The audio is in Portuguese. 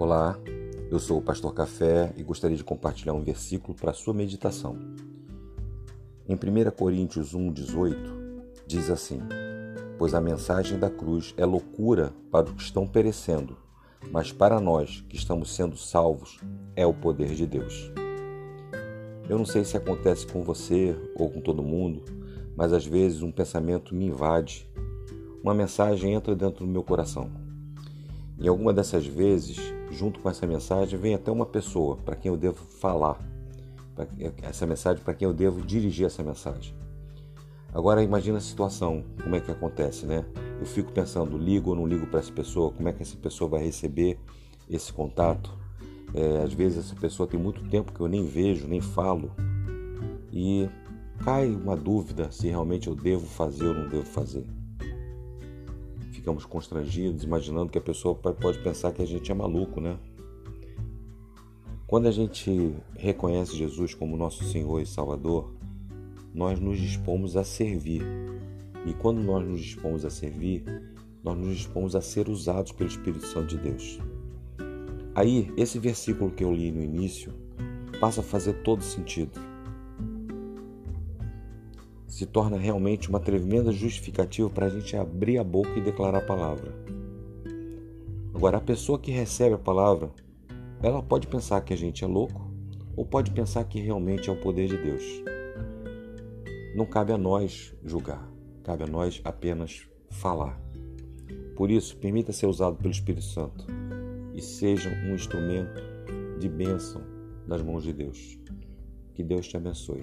Olá, eu sou o Pastor Café e gostaria de compartilhar um versículo para sua meditação. Em 1 Coríntios 1,18 diz assim: Pois a mensagem da cruz é loucura para os que estão perecendo, mas para nós que estamos sendo salvos é o poder de Deus. Eu não sei se acontece com você ou com todo mundo, mas às vezes um pensamento me invade, uma mensagem entra dentro do meu coração. E alguma dessas vezes junto com essa mensagem, vem até uma pessoa para quem eu devo falar, essa mensagem para quem eu devo dirigir essa mensagem. Agora imagina a situação, como é que acontece, né? Eu fico pensando, ligo ou não ligo para essa pessoa? Como é que essa pessoa vai receber esse contato? É, às vezes essa pessoa tem muito tempo que eu nem vejo, nem falo, e cai uma dúvida se realmente eu devo fazer ou não devo fazer ficamos constrangidos, imaginando que a pessoa pode pensar que a gente é maluco, né? Quando a gente reconhece Jesus como nosso Senhor e Salvador, nós nos dispomos a servir. E quando nós nos dispomos a servir, nós nos dispomos a ser usados pelo Espírito Santo de Deus. Aí, esse versículo que eu li no início passa a fazer todo sentido se torna realmente uma tremenda justificativa para a gente abrir a boca e declarar a palavra. Agora, a pessoa que recebe a palavra, ela pode pensar que a gente é louco ou pode pensar que realmente é o poder de Deus. Não cabe a nós julgar, cabe a nós apenas falar. Por isso, permita ser usado pelo Espírito Santo e seja um instrumento de bênção nas mãos de Deus. Que Deus te abençoe.